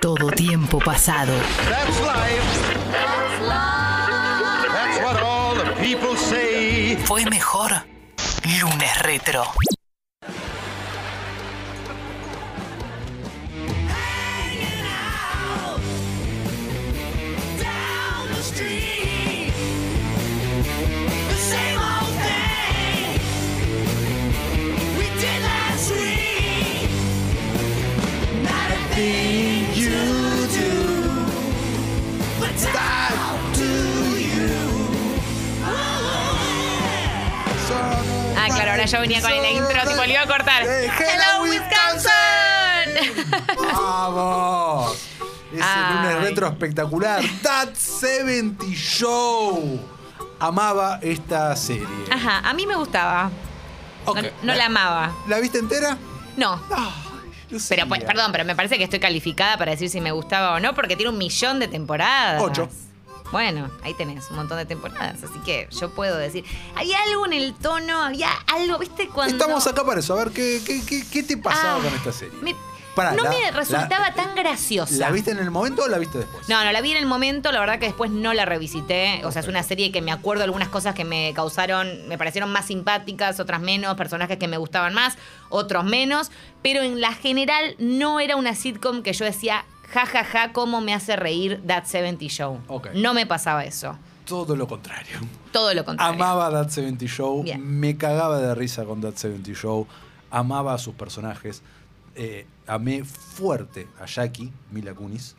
todo tiempo pasado. That's life. That's what all the people say. Fue mejor lunes retro. Yo venía con la intro, tipo, le iba a cortar. Hello, Wisconsin. ¡Vamos! Ese Ay. lunes retro espectacular. That 70 Show. Amaba esta serie. Ajá, a mí me gustaba. No, no la amaba. ¿La viste entera? No. Pero, pues, perdón, pero me parece que estoy calificada para decir si me gustaba o no, porque tiene un millón de temporadas. Ocho. Bueno, ahí tenés un montón de temporadas, así que yo puedo decir. Había algo en el tono, había algo, ¿viste? Cuando. Estamos acá para eso. A ver, ¿qué, qué, qué- qué te pasaba Ah, con esta serie? me- Pará, no la- me resultaba la- tan graciosa. ¿La viste en el momento o la viste después? No, no, la vi en el momento, la verdad que después no la revisité. O sea, es una serie que me acuerdo algunas cosas que me causaron, me parecieron más simpáticas, otras menos, personajes que me gustaban más, otros menos. Pero en la general no era una sitcom que yo decía, ja, ja, ja, cómo me hace reír That 70 Show. No me pasaba eso. Todo lo contrario. Todo lo contrario. Amaba That 70 Show. Bien. Me cagaba de risa con That 70 Show. Amaba a sus personajes. Eh, amé fuerte a Jackie, Mila Kunis.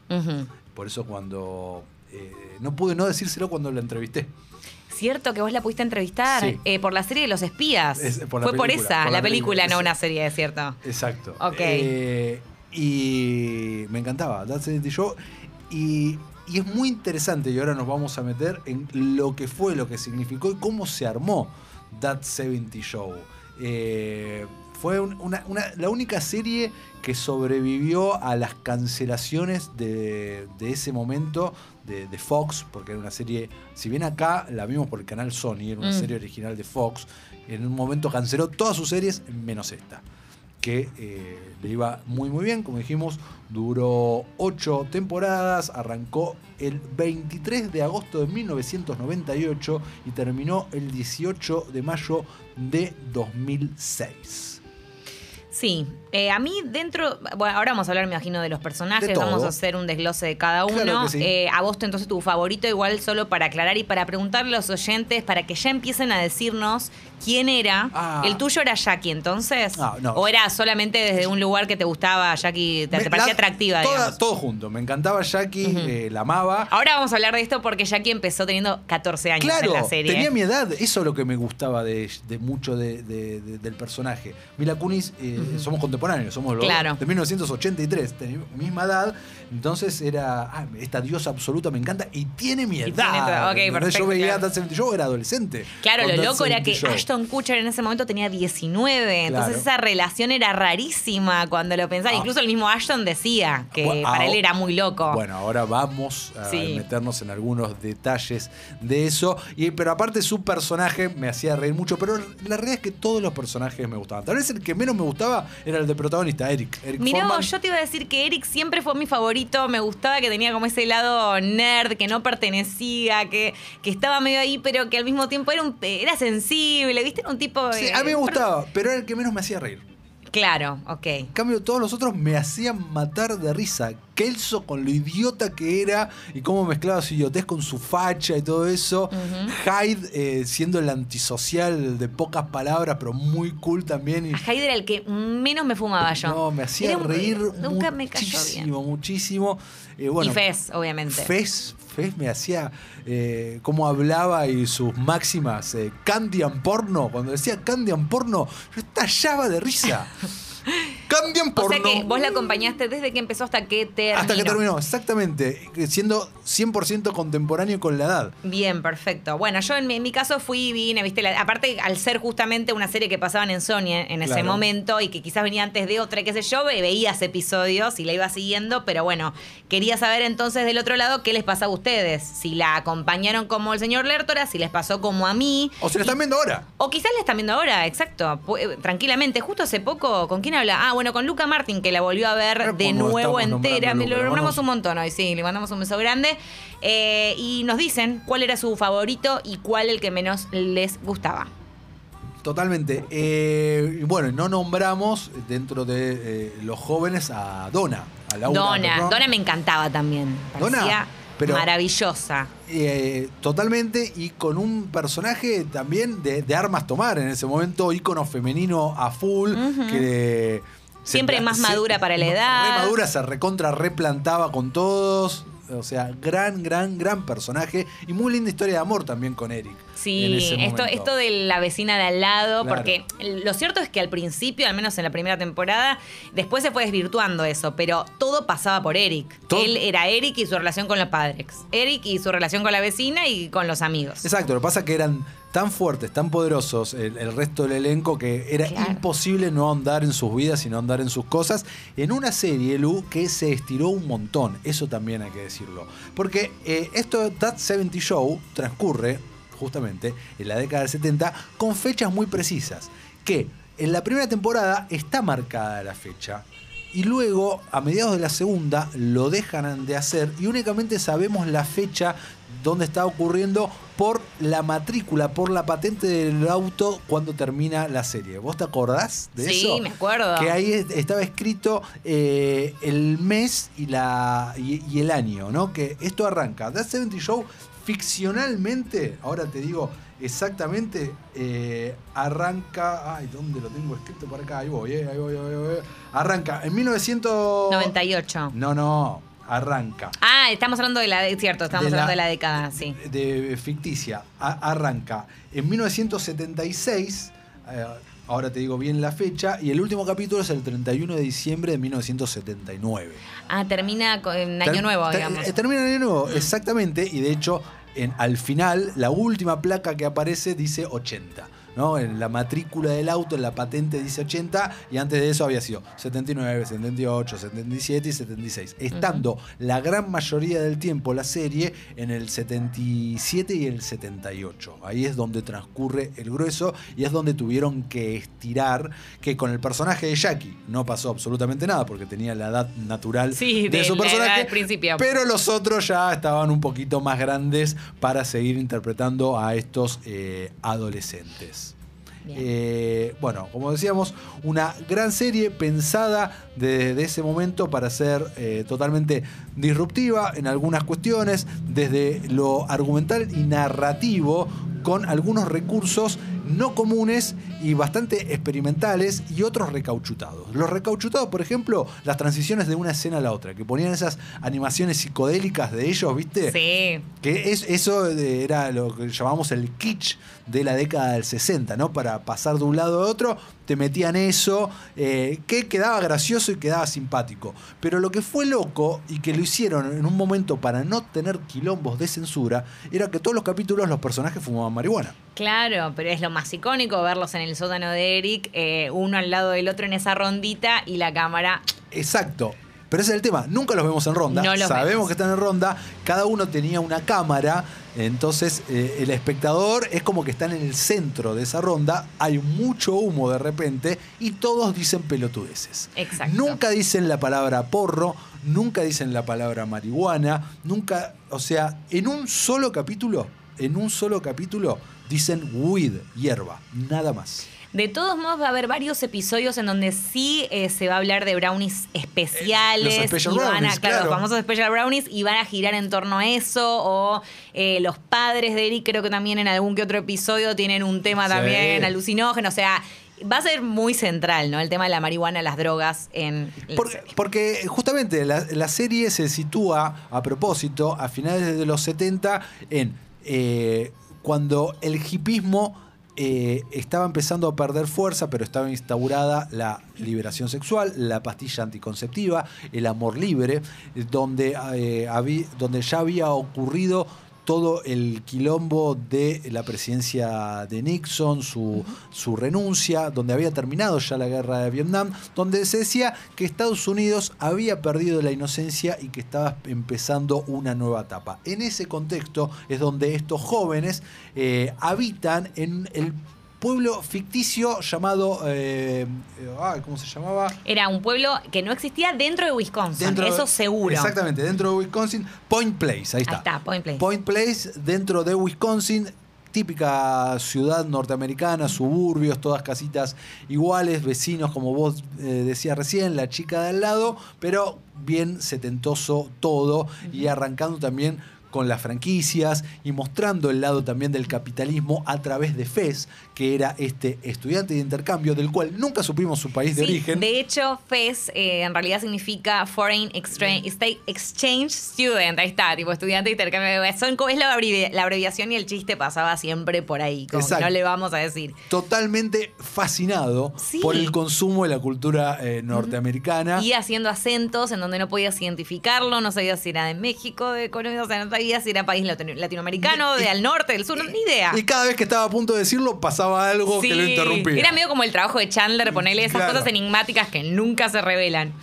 Por eso cuando... eh, no pude no decírselo cuando la entrevisté. Cierto que vos la pudiste entrevistar Sí. eh, por la serie de los espías. Es- por la Fue por esa, por la, la película, película, no una serie, es cierto. Exacto. Ok. Eh, y me encantaba That 70 Show. Y, y es muy interesante, y ahora nos vamos a meter en lo que fue, lo que significó y cómo se armó That 70 Show. Eh, fue un- una- una- la única serie que sobrevivió a las cancelaciones de, de ese momento de, de Fox, porque era una serie, si bien acá la vimos por el canal Sony, era una Mm. serie original de Fox, en un momento canceló todas sus series menos esta que eh, le iba muy muy bien, como dijimos, duró ocho temporadas, arrancó el 23 de agosto de 1998 y terminó el 18 de mayo de 2006. Sí, eh, a mí dentro, bueno, ahora vamos a hablar, me imagino, de los personajes, De vamos a hacer un desglose de cada uno. Claro que sí. Eh, a vos entonces tu favorito, igual solo para aclarar y para preguntarle a los oyentes, para que ya empiecen a decirnos quién era. Ah. ¿El tuyo era Jackie entonces? Ah, no. ¿O era solamente desde un lugar que te gustaba Jackie, te, parecía la- atractiva, toda- digamos? Todo junto, me encantaba Jackie, eh, la amaba. Ahora vamos a hablar de esto porque Jackie empezó teniendo 14 años Claro, en la serie. tenía mi edad, eso es lo que me gustaba de, de mucho de- de- de- del personaje. Mila Kunis, eh, somos contemporáneos, somos los Claro. de 1983, tenemos misma edad, entonces era, ah, esta diosa absoluta me encanta y tiene mi edad. Y tiene ok, perfecto, Yo veía claro. That 70 Show, era adolescente. Claro, lo loco era 70 que. Ashton Kutcher en ese momento tenía 19, entonces Claro. esa relación era rarísima cuando lo pensaba. Ah. Incluso el mismo Ashton decía que Bueno, para ah, él era muy loco. Bueno, ahora vamos a Sí. meternos en algunos detalles de eso. Y, pero aparte su personaje me hacía reír mucho. Pero la realidad es que todos los personajes me gustaban. Tal vez el que menos me gustaba era el de protagonista, Eric. Eric Mirá, Foreman. yo te iba a decir que Eric siempre fue mi favorito. Me gustaba que tenía como ese lado nerd, que no pertenecía, que, que estaba medio ahí, pero que al mismo tiempo era, un, era sensible, ¿viste? Era un tipo. Sí, eh, a mí me gustaba, pero era el que menos me hacía reír. Claro, ok. En cambio, todos los otros me hacían matar de risa. Kelso con lo idiota que era y cómo mezclaba su idiotez con su facha y todo eso. Hyde eh, siendo el antisocial de pocas palabras, pero muy cool también. Y, Hyde era el que menos me fumaba yo. no, me hacía un- reír Nunca me cayó muchísimo, bien. muchísimo. Eh, bueno, y Fez, obviamente. Fez, Fez me hacía eh, cómo hablaba y sus máximas. Eh, Candian porno, cuando decía Candian porno, yo estallaba de risa. Candian O porno. sea que vos la acompañaste desde que empezó hasta que terminó. Hasta que terminó, exactamente. Siendo 100% contemporáneo con la edad. Bien, perfecto. Bueno, yo en mi, en mi caso fui y vine, viste, la- aparte al ser justamente una serie que pasaban en Sony en ese Claro. momento y que quizás venía antes de otra, qué sé yo, ve- veías episodios y la iba siguiendo, pero bueno, quería saber entonces del otro lado qué les pasaba a ustedes, si la acompañaron como el señor Lertora, si les pasó como a mí. O se la están viendo ahora. O quizás la están viendo ahora, exacto, eh, tranquilamente. Justo hace poco, ¿con quién habla? Ah, bueno, bueno, con Luca Martin, que la volvió a ver de nuevo entera. Lo nombramos un montón hoy, sí, le mandamos un beso grande. Eh, y nos dicen cuál era su favorito y cuál el que menos les gustaba. Totalmente. Eh, bueno, no nombramos dentro de eh, los jóvenes a Donna. A Laura Donna. Donna me encantaba también. Donna, Parecía pero- maravillosa. Eh, totalmente y con un personaje también de, de armas tomar en ese momento, ícono femenino a full, que se- Siempre más se- madura para la edad. Re madura, se recontra replantaba con todos. O sea, gran, gran, gran personaje y muy linda historia de amor también con Eric. En Sí, ese esto, esto de la vecina de al lado, Claro. porque lo cierto es que al principio, al menos en la primera temporada, después se fue desvirtuando eso, pero todo pasaba por Eric. Todo- Él era Eric y su relación con los padres. Eric y su relación con la vecina y con los amigos. Exacto, lo que pasa es que eran tan fuertes, tan poderosos el, el resto del elenco que era Claro. imposible no andar en sus vidas y no andar en sus cosas. En una serie, Lu, que se estiró un montón, eso también hay que decirlo. Porque eh, esto, That 70 Show, transcurre justamente en la década del 70 con fechas muy precisas. Que en la primera temporada está marcada la fecha. Y luego, a mediados de la segunda, lo dejan de hacer y únicamente sabemos la fecha donde está ocurriendo por la matrícula, por la patente del auto cuando termina la serie. ¿Vos te acordás de Sí, eso? me acuerdo. Que ahí es- estaba escrito eh, el mes y, la, y, y el año, ¿no? Que esto arranca. That 70 Show, ficcionalmente, ahora te digo exactamente, eh, arranca. Ay, ¿dónde lo tengo escrito por acá? Ahí voy, eh, ahí voy, ahí voy. Arranca en 1900. 98. No, no, arranca. Ah, estamos hablando de la... Cierto, estamos De la- hablando de la década, sí. de ficticia a- arranca en 1976. eh, ahora te digo bien la fecha. Y el último capítulo es el 31 de diciembre de 1979. Ah, termina con en Año Ter- Nuevo, digamos. eh, Termina en Año Nuevo, exactamente. Y de hecho, en, al final, la última placa que aparece dice 80. ¿No? En la matrícula del auto, en la patente dice 80, y antes de eso había sido 79, 78, 77 y 76. Estando la gran mayoría del tiempo la serie en el 77 y el 78. Ahí es donde transcurre el grueso y es donde tuvieron que estirar, que con el personaje de Jackie no pasó absolutamente nada, porque tenía la edad natural Sí, de, de su personaje. principio. Pero los otros ya estaban un poquito más grandes para seguir interpretando a estos eh, adolescentes. Eh, bueno, como decíamos, una gran serie pensada desde ese momento para ser eh, totalmente disruptiva en algunas cuestiones, desde lo argumental y narrativo, con algunos recursos no comunes y bastante experimentales y otros recauchutados. Los recauchutados, por ejemplo, las transiciones de una escena a la otra, que ponían esas animaciones psicodélicas de ellos, ¿viste? Sí. Que es, eso era lo que llamamos el kitsch de la década del 60, ¿no? Para pasar de un lado a otro, te metían eso, eh, que quedaba gracioso y quedaba simpático. Pero lo que fue loco y que lo hicieron en un momento para no tener quilombos de censura, era que todos los capítulos los personajes fumaban marihuana. Claro, pero es lo más icónico verlos en el sótano de Eric, eh, uno al lado del otro en esa rondita y la cámara. Exacto. Pero ese es el tema, nunca los vemos en ronda, No los sabemos vemos. que están en ronda, cada uno tenía una cámara, entonces eh, el espectador es como que están en el centro de esa ronda, hay mucho humo de repente y todos dicen pelotudeces. Exacto. Nunca dicen la palabra porro, nunca dicen la palabra marihuana, nunca, o sea, en un solo capítulo, en un solo capítulo dicen weed, hierba, nada más. De todos modos va a haber varios episodios en donde sí eh, se va a hablar de brownies especiales. Eh, los special y van a, brownies, claro, claro. los famosos special brownies y van a girar en torno a eso. O eh, los padres de Eric creo que también en algún que otro episodio tienen un tema Sí. también alucinógeno. O sea, va a ser muy central, ¿no? El tema de la marihuana, las drogas en la Por- serie. porque justamente la, la serie se sitúa a propósito a finales de los 70 en eh, cuando el hipismo eh, estaba empezando a perder fuerza, pero estaba instaurada la liberación sexual, la pastilla anticonceptiva, el amor libre, donde, eh, donde ya había ocurrido todo el quilombo de la presidencia de Nixon, su, su renuncia, donde había terminado ya la guerra de Vietnam, donde se decía que Estados Unidos había perdido la inocencia y que estaba empezando una nueva etapa. En ese contexto es donde estos jóvenes eh, habitan en el pueblo ficticio llamado. eh, ah, ¿Cómo se llamaba? Era un pueblo que no existía dentro de Wisconsin, de- eso seguro. Exactamente, dentro de Wisconsin. Point Place, ahí está. Ahí está, Point Place. Point Place, dentro de Wisconsin, típica ciudad norteamericana, suburbios, todas casitas iguales, vecinos, como vos eh, decías recién, la chica de al lado, pero bien setentoso todo y arrancando también con las franquicias y mostrando el lado también del capitalismo a través de Fez, que era este estudiante de intercambio del cual nunca supimos su país de Sí, origen. De hecho, FES eh, en realidad significa Foreign Exchange, State Exchange Student. Ahí está, tipo estudiante de intercambio. Son, es la, abrevi- la abreviación y el chiste pasaba siempre por ahí. Como que no le vamos a decir. Totalmente fascinado Sí. por el consumo de la cultura eh, norteamericana. Y haciendo acentos en donde no podías identificarlo, no sabías si era de México, de Colombia, o sea, no si era país latino- latinoamericano, de al norte, del sur, ni idea. Y cada vez que estaba a punto de decirlo, pasaba algo que lo interrumpía. Era medio como el trabajo de Chandler, ponerle esas Claro. cosas enigmáticas que nunca se revelan.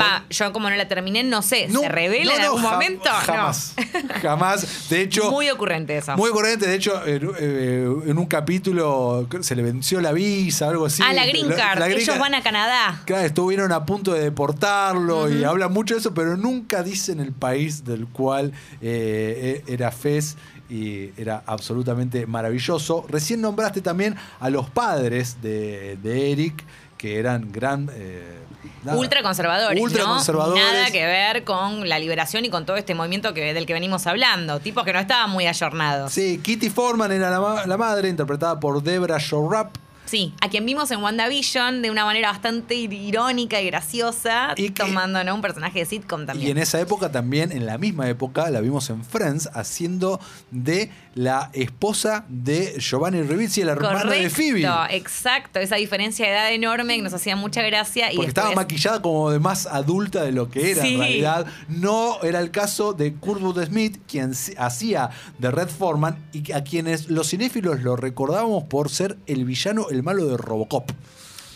Va, yo como no la terminé, no sé, No, ¿se revela no, en algún momento? Jamás. Jamás. De hecho. Muy ocurrente eso. Muy corriente, de hecho, en, eh, en un capítulo se le venció la visa, algo así. ah, la Green Card. la green Ellos card. van a Canadá. Claro, estuvieron a punto de deportarlo y hablan mucho de eso, pero nunca dicen el país del cual eh, eh, era Fez y era absolutamente maravilloso. Recién nombraste también a los padres de, de Eric, que eran gran... eh, nada, Ultra conservadores. ultra ¿no? conservadores. Nada que ver con la liberación y con todo este movimiento que, del que venimos hablando. Tipos que no estaban muy ayornados. Sí, Kitty Foreman era la, ma- la madre, interpretada por Debra Shorrap. Sí, a quien vimos en WandaVision de una manera bastante ir- irónica y graciosa, Y que- tomando ¿no? un personaje de sitcom también. Y en esa época también, en la misma época, la vimos en Friends haciendo de la esposa de Giovanni Ribisi, el hermano de Phoebe. exacto. Esa diferencia de edad enorme que nos hacía mucha gracia. y Porque estaba maquillada como de más adulta de lo que era Sí. en realidad. No era el caso de Kurtwood Smith, quien hacía de Red Foreman y a quienes los cinéfilos lo recordábamos por ser el villano, el malo de Robocop.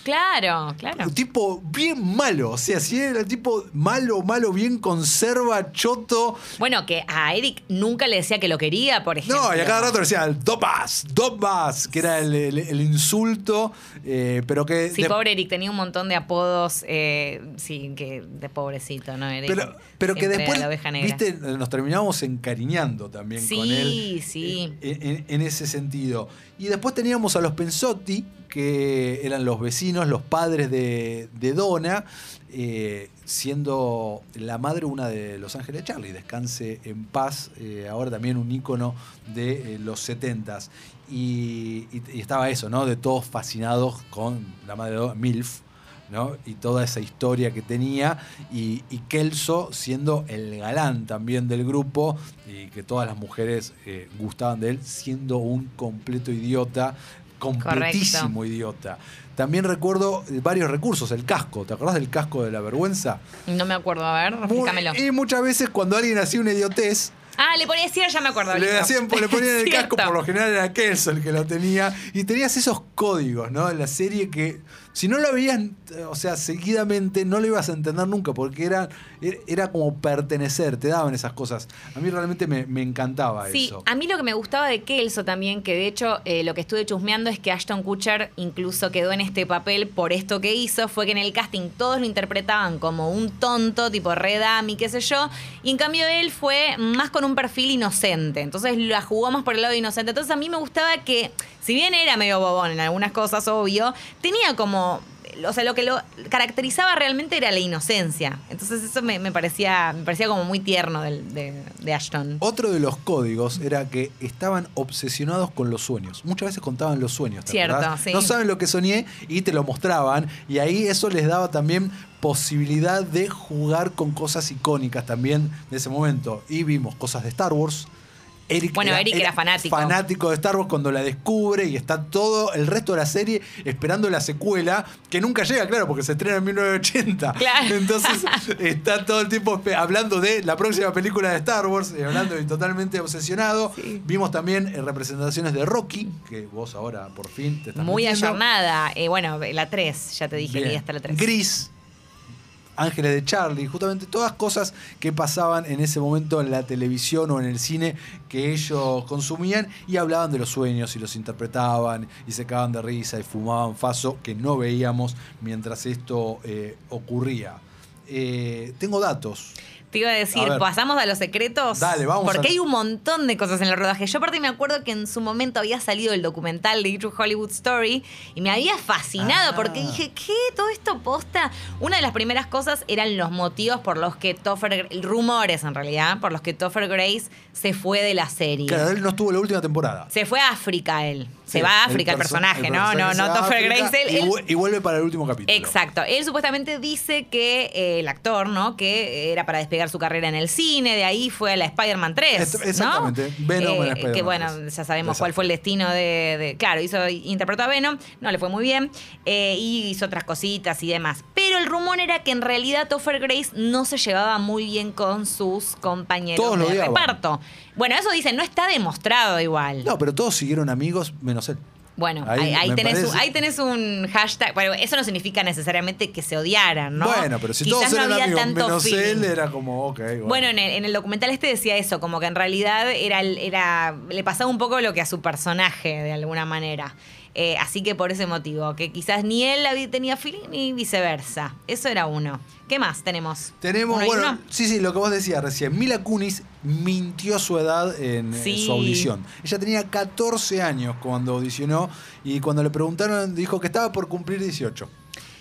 Claro, claro. Un tipo bien malo. O sea, si era el tipo malo, malo, bien conserva, choto. Bueno, que a Eric nunca le decía que lo quería, por ejemplo. No, y a cada rato le decían Dopas, Dopas, que era el, el- el insulto, eh, pero que. Sí, de- pobre Eric, tenía un montón de apodos, eh, sí, que de pobrecito, ¿no? Eric pero, pero que después, era la oveja negra. viste, nos terminamos encariñando también Sí, con él. sí. En, en- en ese sentido. Y después teníamos a los Pensotti, que eran los vecinos, los padres de, de Donna, eh, siendo la madre una de Los Ángeles Charlie. Descanse en paz, eh, ahora también un ícono de eh, los 70s. Y, y- y estaba eso, ¿no? De todos fascinados con la madre de Donna, MILF. ¿No? Y toda esa historia que tenía. Y, y Kelso siendo el galán también del grupo. Y que todas las mujeres eh, gustaban de él, siendo un completo idiota. Completísimo idiota. También recuerdo varios recursos. El casco. ¿Te acordás del casco de la vergüenza? No me acuerdo, a ver, refrescámelo. y muchas veces cuando alguien hacía una idiotez, Ah, le ponía sí, ya me acuerdo. le, hacían, le ponían el casco, por lo general era Kelso el que lo tenía. Y tenías esos códigos, ¿no? En la serie que si no lo veías, o sea, seguidamente, no lo ibas a entender nunca, porque era, era como pertenecer, te daban esas cosas. A mí realmente me, me encantaba Sí, eso. a mí lo que me gustaba de Kelso también, que de hecho eh, lo que estuve chusmeando es que Ashton Kutcher incluso quedó en este papel por esto que hizo, fue que en el casting todos lo interpretaban como un tonto, tipo Red y qué sé yo, y en cambio él fue más con un perfil inocente, entonces la jugó más por el lado inocente. Entonces a mí me gustaba que, si bien era medio bobón en algunas cosas, obvio, tenía como... O sea, lo que lo caracterizaba realmente era la inocencia. Entonces eso me, me parecía, me parecía como muy tierno de, de Ashton. Otro de los códigos era que estaban obsesionados con los sueños. Muchas veces contaban los sueños. ¿te Cierto, acordás? sí. No saben lo que soñé y te lo mostraban. Y ahí eso les daba también posibilidad de jugar con cosas icónicas también de ese momento. Y vimos cosas de Star Wars. Eric Bueno, Eric era fanático. Fanático de Star Wars cuando la descubre y está todo el resto de la serie esperando la secuela, que nunca llega, claro, porque se estrena en 1980. Claro. Entonces está todo el tiempo hablando de la próxima película de Star Wars, y hablando y totalmente obsesionado. Sí. Vimos también eh, representaciones de Rocky, que vos ahora por fin te estás Muy metiendo. ayornada. Eh, bueno, la 3, ya te dije, Bien. vi hasta la 3. Gris. Ángeles de Charlie, justamente todas cosas que pasaban en ese momento en la televisión o en el cine que ellos consumían y hablaban de los sueños y los interpretaban y se cagaban de risa y fumaban faso que no veíamos mientras esto eh, ocurría. Eh, tengo datos. Te iba a decir, pasamos a los secretos. Dale, vamos Porque a- hay un montón de cosas en el rodaje. Yo aparte me acuerdo que en su momento había salido el documental de True Hollywood Story y me había fascinado Ah. porque dije, ¿qué? ¿Todo esto posta? Una de las primeras cosas eran los motivos por los que Topher, rumores en realidad, por los que Topher Grace se fue de la serie. Claro, él no estuvo la última temporada. Se fue a África él. Se Sí, va a África el, perso- personaje, el ¿no? personaje No, no Topher Grace. Él, y, él- vu- y vuelve para el último capítulo. Exacto. Él supuestamente dice que eh, el actor, ¿no? Que era para despegar su carrera en el cine, de ahí fue a la Spider-Man 3. Esto- ¿no? exactamente, Venom en Eh, Que bueno, 3. ya sabemos Exacto. cuál fue el destino de, de- Claro, hizo, interpretó a Venom, no le fue muy bien, eh, y hizo otras cositas y demás. Pero el rumor era que en realidad Topher Grace no se llevaba muy bien con sus compañeros Todos de reparto. Bueno, eso dicen, no está demostrado igual. No, pero todos siguieron amigos menos él. Bueno, Ahí ahí, tenés un, ahí tenés un hashtag. Bueno, eso no significa necesariamente que se odiaran, ¿no? Bueno, pero si Quizás todos no eran había amigos tanto menos feeling. él, era como, ok. Bueno, Bueno, en el, en el documental este decía eso, como que en realidad era, era le pasaba un poco lo que a su personaje, de alguna manera. Eh, así que por ese motivo, que quizás ni él tenía feeling ni viceversa. Eso era uno. ¿Qué más tenemos? Tenemos, ¿Uno y bueno, uno? sí, sí, lo que vos decías recién. Mila Kunis mintió su edad en, en Sí. su audición. Ella tenía 14 años cuando audicionó y cuando le preguntaron dijo que estaba por cumplir 18.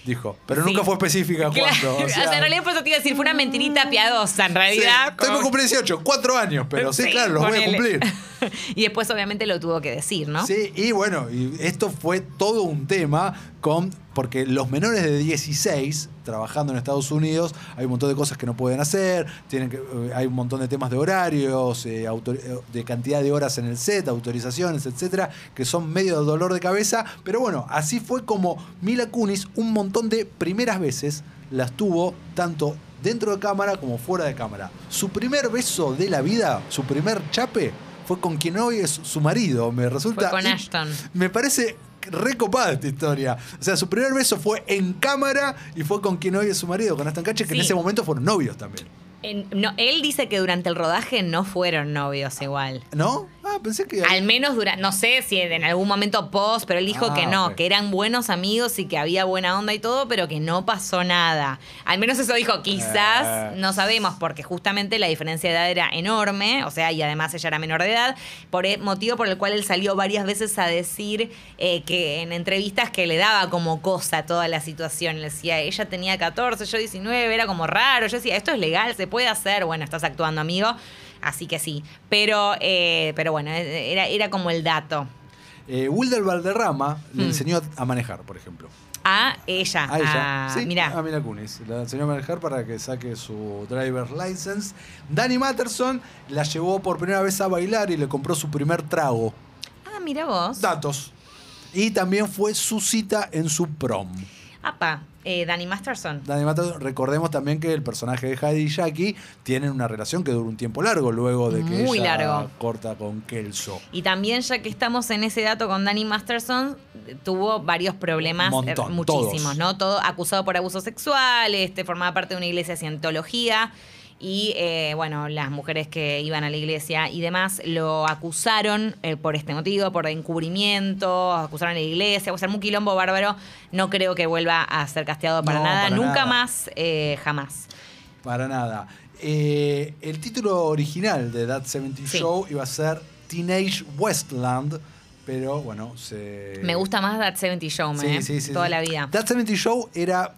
Dijo, pero Sí. nunca fue específica Claro, cuándo. o sea, en realidad por eso te iba a decir, fue una mentirita piadosa, en sí, realidad. estoy como- por cumplir 18, 4 años, pero sí, Sí, claro, los voy a cumplir. y después obviamente lo tuvo que decir, ¿no? Sí, y bueno, y esto fue todo un tema con porque los menores de 16 trabajando en Estados Unidos hay un montón de cosas que no pueden hacer, tienen que, eh, hay un montón de temas de horarios, eh, autor- eh, de cantidad de horas en el set, autorizaciones, etcétera, que son medio de dolor de cabeza, pero bueno, así fue como Mila Kunis un montón de primeras veces las tuvo tanto dentro de cámara como fuera de cámara. Su primer beso de la vida, su primer chape fue con quien hoy es su marido, me resulta Fue con Ashton. me parece recopada esta historia. O sea, su primer beso fue en cámara y fue con quien hoy es su marido, con Aston Catcher, que en ese momento fueron novios también. En- no, él dice que durante el rodaje no fueron novios igual. ¿No? Ah, pensé que. Al menos durante, no sé si en algún momento post, pero él dijo Ah, que no, que eran buenos amigos y que había buena onda y todo, pero que no pasó nada. Al menos eso dijo, quizás, Eh. no sabemos, porque justamente la diferencia de edad era enorme, o sea, y además ella era menor de edad, por el motivo por el cual él salió varias veces a decir eh, que en entrevistas que le daba como cosa toda la situación. Le decía, ella tenía 14, yo 19, era como raro. Yo decía, esto es legal, se puede hacer. Bueno, estás actuando, amigo. Así que sí. Pero, eh, pero bueno, era, era como el dato. Eh, Wilder Valderrama le Hmm. enseñó a manejar, por ejemplo. A ella. A ella. a- sí, mirá. a Mila Kunis. La enseñó a manejar para que saque su driver's license. Danny Matterson la llevó por primera vez a bailar y le compró su primer trago. Ah, mira vos. Datos. Y también fue su cita en su prom. Apa, eh, Danny Masterson. Danny Masterson, recordemos también que el personaje de Heidi y Jackie tienen una relación que dura un tiempo largo luego de que Muy ella largo. corta con Kelso. Y también, ya que estamos en ese dato con Danny Masterson, tuvo varios problemas, montón, eh, muchísimos, todos. ¿no? Todo acusado por abuso sexual, este, formaba parte de una iglesia de cientología. Y eh, bueno, las mujeres que iban a la iglesia y demás lo acusaron eh, por este motivo, por encubrimiento, acusaron a la iglesia, o sea, un quilombo bárbaro. No creo que vuelva a ser casteado para No, nada, para nunca nada. más, eh, jamás. Para nada. El título original de That 70 Sí. Show iba a ser Teenage Westland, pero bueno, se. Me gusta más That 70 Show, eh, sí, sí, toda la vida. That 70 Show era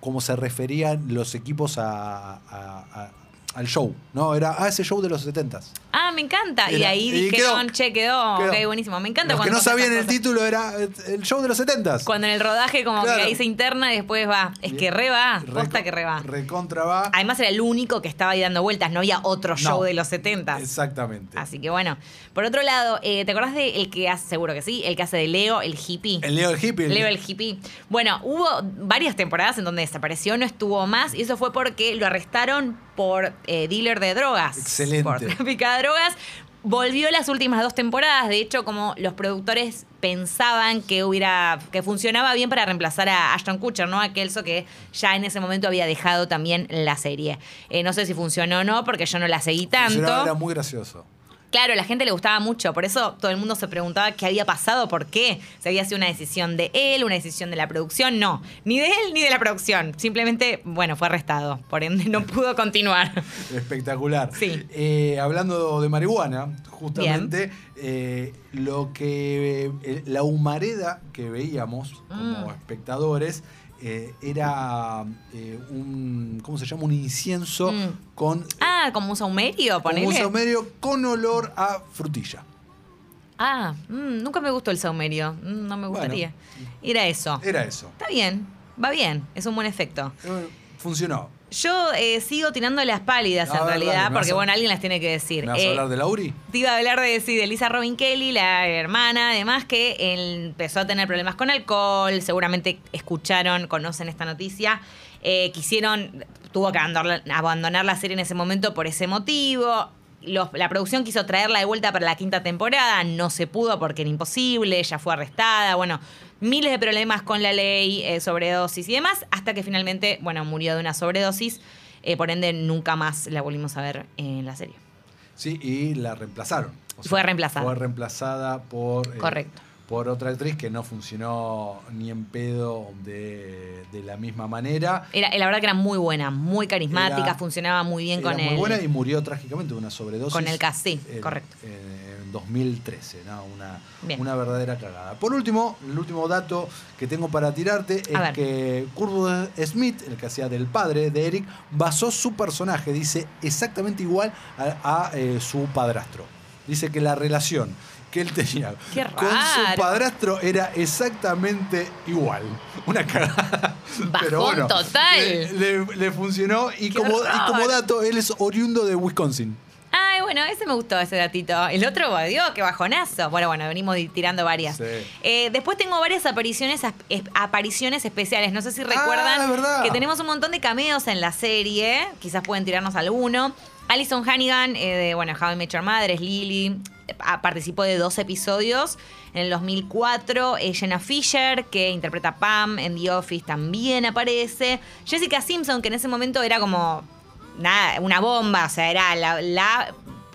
como se referían los equipos a- a- al show, ¿no? Era, ah, ese show de los 70s. Ah, me encanta. y ahí y dijeron, quedó. che, quedó. Quedó. Ok, buenísimo. Me encanta Los que cuando no sabían el título era el show de los 70s. Cuando en el rodaje como Claro. que ahí se interna y después va. Es que re va, posta que re va. Recontra va. Además era el único que estaba ahí dando vueltas, no había otro show No. de los 70. Exactamente. Así que bueno. Por otro lado, eh, ¿te acordás de el que hace, seguro que sí, el que hace de Leo, el hippie? El Leo el hippie. el- Leo el hippie. Bueno, hubo varias temporadas en donde desapareció, no estuvo más, y eso fue porque lo arrestaron por eh, dealer de drogas. Excelente. Por tráfico de drogas. Volvió las últimas dos temporadas, de hecho, como los productores pensaban que hubiera que funcionaba bien para reemplazar a Ashton Kutcher, ¿no? A Kelso que ya en ese momento había dejado también la serie. Eh, no sé si funcionó o no, porque yo no la seguí tanto. Funcionaba, Era muy gracioso. Claro, la gente le gustaba mucho, por eso todo el mundo se preguntaba qué había pasado, por qué. Si había sido una decisión de él, una decisión de la producción, no. Ni de él ni de la producción. Simplemente, bueno, fue arrestado, por ende no pudo continuar. Espectacular. Sí. Eh, hablando de marihuana, justamente, eh, lo que eh, la humareda que veíamos como Mm. espectadores eh, era eh, un, ¿cómo se llama? Un incienso Mm. con Ah, como un saumerio, como ponele. un saumerio con olor a frutilla. Ah, mm, nunca me gustó el saumerio. Mm, no me Bueno. gustaría. Era eso. Era eso. Está bien, va bien, es un buen efecto. Eh, Funcionó. Yo eh, sigo tirando las pálidas en realidad, porque a- bueno, alguien las tiene que decir. ¿Me vas a Eh, hablar de Lauri? Te iba a hablar de, sí, de Lisa Robin Kelly, la hermana, además que él empezó a tener problemas con alcohol, seguramente escucharon, conocen esta noticia, eh, quisieron, tuvo que abandonar, abandonar la serie en ese momento por ese motivo. Los- la producción quiso traerla de vuelta para la quinta temporada, no se pudo porque era imposible, ella fue arrestada, bueno, miles de problemas con la ley, eh, sobredosis y demás, hasta que finalmente, bueno, murió de una sobredosis, eh, por ende nunca más la volvimos a ver en la serie. Sí, y la reemplazaron. O Fue reemplazada. Fue reemplazada por, eh, Correcto. por otra actriz que no funcionó ni en pedo de, de la misma manera. Era, la verdad que era muy buena, muy carismática, Era- funcionaba muy bien Era con muy el. buena y murió trágicamente de una sobredosis. Con el gas, sí, correcto. En, 2013, ¿no? Una, verdadera cagada. Por último, el último dato que tengo para tirarte A es ver. que Kurt Smith, el que hacía del padre de Eric, basó su personaje, dice, exactamente igual a, a, eh, su padrastro. Dice que la relación que él tenía con su padrastro era exactamente igual. Una cagada. Bajón total. Le, le- le funcionó y como, y como horror. dato, él es oriundo de Wisconsin. Bueno, ese me gustó, ese datito. El otro, Dios, qué bajonazo. Bueno, bueno, venimos tirando varias. Sí. Eh, después tengo varias apariciones, apariciones especiales. No sé si Ah, recuerdan verdad. que tenemos un montón de cameos en la serie. Quizás pueden tirarnos alguno. Alison Hannigan, eh, de bueno, How I Met Your Mother, es Lily. ah, Participó de dos episodios. En el 2004, eh, Jenna Fisher, que interpreta a Pam en The Office, también aparece. Jessica Simpson, que en ese momento era como nada, una bomba, o sea, era la, la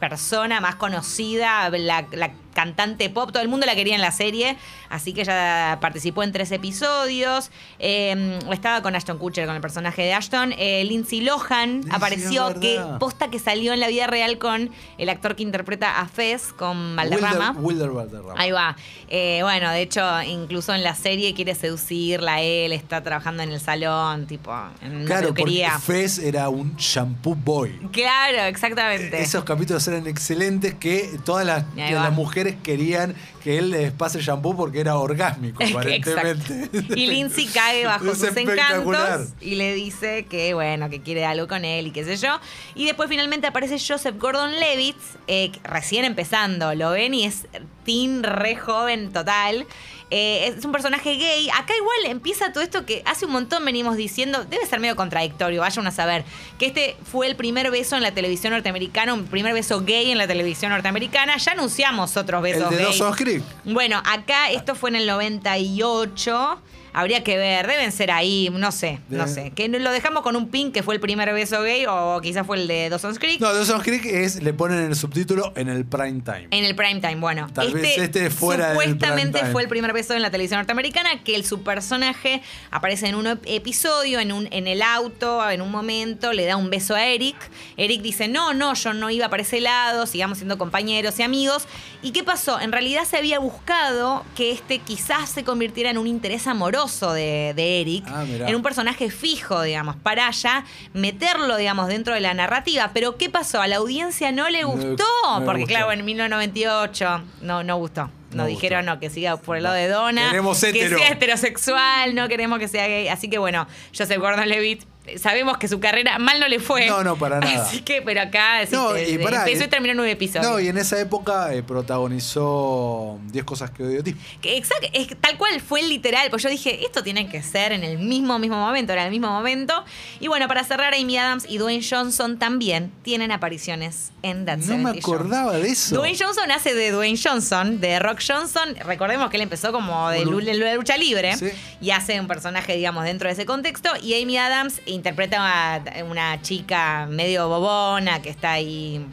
persona más conocida, la, la cantante pop, todo el mundo la quería en la serie, así que ella participó en tres episodios, eh, estaba con Ashton Kutcher, con el personaje de Ashton, eh, Lindsay Lohan apareció, que posta que salió en la vida real con el actor que interpreta a Fez, con Valderrama. Wilder, Wilder Valderrama. Ahí va. Eh, bueno, de hecho, incluso en la serie quiere seducirla él, está trabajando en el salón, tipo, en una Claro, porque. Fez era un shampoo boy. Claro, exactamente. Esos capítulos eran excelentes que todas las mujeres querían que él les pase shampoo porque era orgásmico, aparentemente. Y Lindsay cae bajo Es sus encantos y le dice que, bueno, que quiere algo con él y qué sé yo. Y después finalmente aparece Joseph Gordon-Levitt, eh, recién empezando, lo ven y es teen re joven total. Eh, es un personaje gay. Acá igual empieza todo esto que hace un montón venimos diciendo, debe ser medio contradictorio, vayan a saber, que este fue el primer beso en la televisión norteamericana, un primer beso gay en la televisión norteamericana. Ya anunciamos otros besos El de gays. Creek. Bueno, acá esto fue en el 98. Habría que ver, deben ser ahí, no sé, no sé. Que lo dejamos con un pin que fue el primer beso gay o quizás fue el de Dawson's Creek. No, Dawson's Creek es, le ponen el subtítulo en el prime time. En el prime time, bueno. Tal vez este fuera del Supuestamente fue el primer beso en la televisión norteamericana, que el, su personaje aparece en un ep- episodio, en, un, en el auto, en un momento, le da un beso a Eric. Eric dice, no, no, yo no iba para ese lado, sigamos siendo compañeros y amigos. ¿Y qué pasó? En realidad se había buscado que este quizás se convirtiera en un interés amoroso de, de Eric, Ah, en un personaje fijo, digamos, para ya meterlo, digamos, dentro de la narrativa. Pero ¿qué pasó? A la audiencia no le gustó, no porque gustó. claro, en 1998 no, no gustó. No, No dijeron no, que siga por el lado de Donna. Queremos que hetero. sea heterosexual, no queremos que sea gay. Así que bueno, Joseph Gordon Levitt sabemos que su carrera mal no le fue. No, no, para nada. Así que, pero acá No, y pará, empezó y- y terminó nueve episodios. No, y en esa época eh, protagonizó 10 cosas que odio de ti. Exacto, es tal cual fue literal, pues yo dije, esto tiene que ser en el mismo, mismo momento, era el mismo momento. Y bueno, para cerrar, Amy Adams y Dwayne Johnson también tienen apariciones en That No me 70 Show. acordaba de eso. Dwayne Johnson hace de Dwayne Johnson, de Rock Johnson. Recordemos que él empezó como de, Lu- lu- de lucha libre Sí. y hace un personaje, digamos, dentro de ese contexto. Y Amy Adams interpreta a una chica medio bobona que está ahí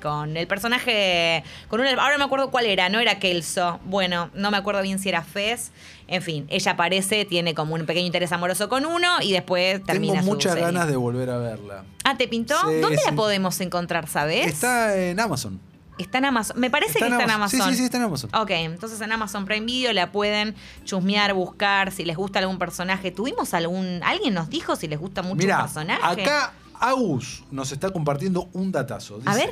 con el personaje. con una, Ahora me acuerdo cuál era, no era Kelso. Bueno, no me acuerdo bien si era Fez. En fin, ella aparece, tiene como un pequeño interés amoroso con uno y después termina Tengo muchas ganas de volver a verla. Ah, ¿te pintó? Sí, ¿Dónde sí. la podemos encontrar, sabes? Está en Amazon. Está en Amazon. Me parece que está en Amazon. Sí, sí, sí, está en Amazon. Ok, entonces en Amazon Prime Video la pueden chusmear, buscar, si les gusta algún personaje. ¿Tuvimos algún... ¿Alguien nos dijo si les gusta mucho un Mira, personaje? acá Agus nos está compartiendo un datazo. A ver.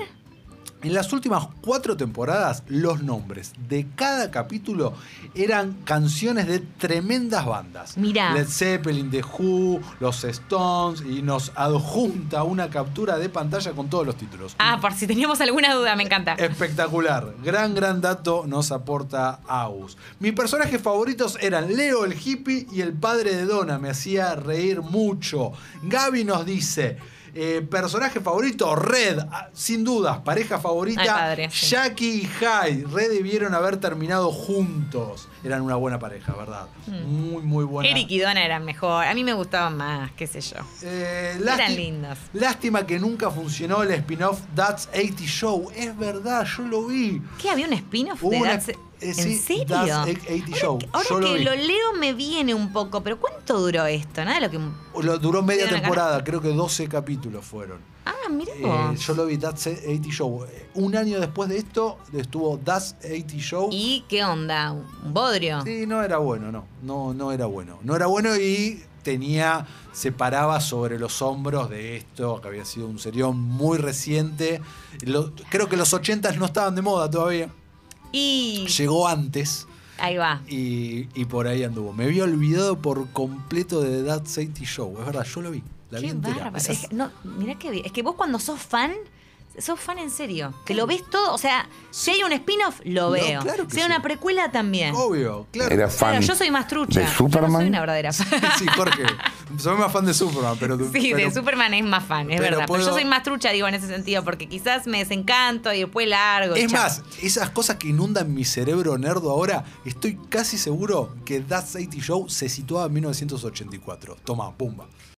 En las últimas cuatro temporadas, los nombres de cada capítulo eran canciones de tremendas bandas. Mirá. Led Zeppelin, The Who, los Stones, y nos adjunta una captura de pantalla con todos los títulos. Ah, por si teníamos alguna duda, me encanta. Espectacular. Gran, gran dato nos aporta Agus. Mis personajes favoritos eran Leo el hippie y el padre de Donna. Me hacía reír mucho. Gaby nos dice. Eh, personaje favorito, Red, ah, sin dudas. Pareja favorita, Ay, padre, sí. Jackie y Hyde. Red debieron haber terminado juntos. Eran una buena pareja, ¿verdad? Muy, muy buena. Eric y Donna eran mejor. A mí me gustaban más, qué sé yo. Eh, Eran lindos. Lástima que nunca funcionó el spin-off That's 80 Show. Es verdad, yo lo vi. ¿Qué? ¿Había un spin-off de That's- eh, ¿En sí, serio? That's 80 Show. Ahora Yo que lo leo me viene un poco, pero ¿cuánto duró esto? Nada de lo que... Lo duró media temporada, creo que 12 capítulos fueron. Ah, mira Eh, yo lo vi, That's 80 Show. Eh, Un año después de esto, estuvo That's 80 Show. ¿Y qué onda? ¿Un bodrio? Sí, no era bueno, no. No, no era bueno. No era bueno y tenía, se paraba sobre los hombros de esto, que había sido un serión muy reciente. Lo- creo que los 80 no estaban de moda todavía. Y... Llegó antes. Ahí va. Y, y por ahí anduvo. Me había olvidado por completo de That 80 Show. Es verdad, yo lo vi. La vi Qué entera. Es que, no, mirá bien. Es que vos cuando sos fan, sos fan en serio. Que lo ves todo. O sea, si hay un spin-off, lo No, veo. claro que si hay sí. una precuela, también. Obvio, claro. Era Claro, yo soy más trucha. de Yo no Superman. soy una verdadera fan. Sí, Jorge. Soy más fan de Superman, pero. Sí, pero- de Superman es más fan, es pero verdad. Pero yo soy más trucha, digo, en ese sentido, porque quizás me desencanto y después largo. y Es chao. más, esas cosas que inundan mi cerebro nerdo ahora, estoy casi seguro que That 80 Show se situaba en 1984. Toma, pumba.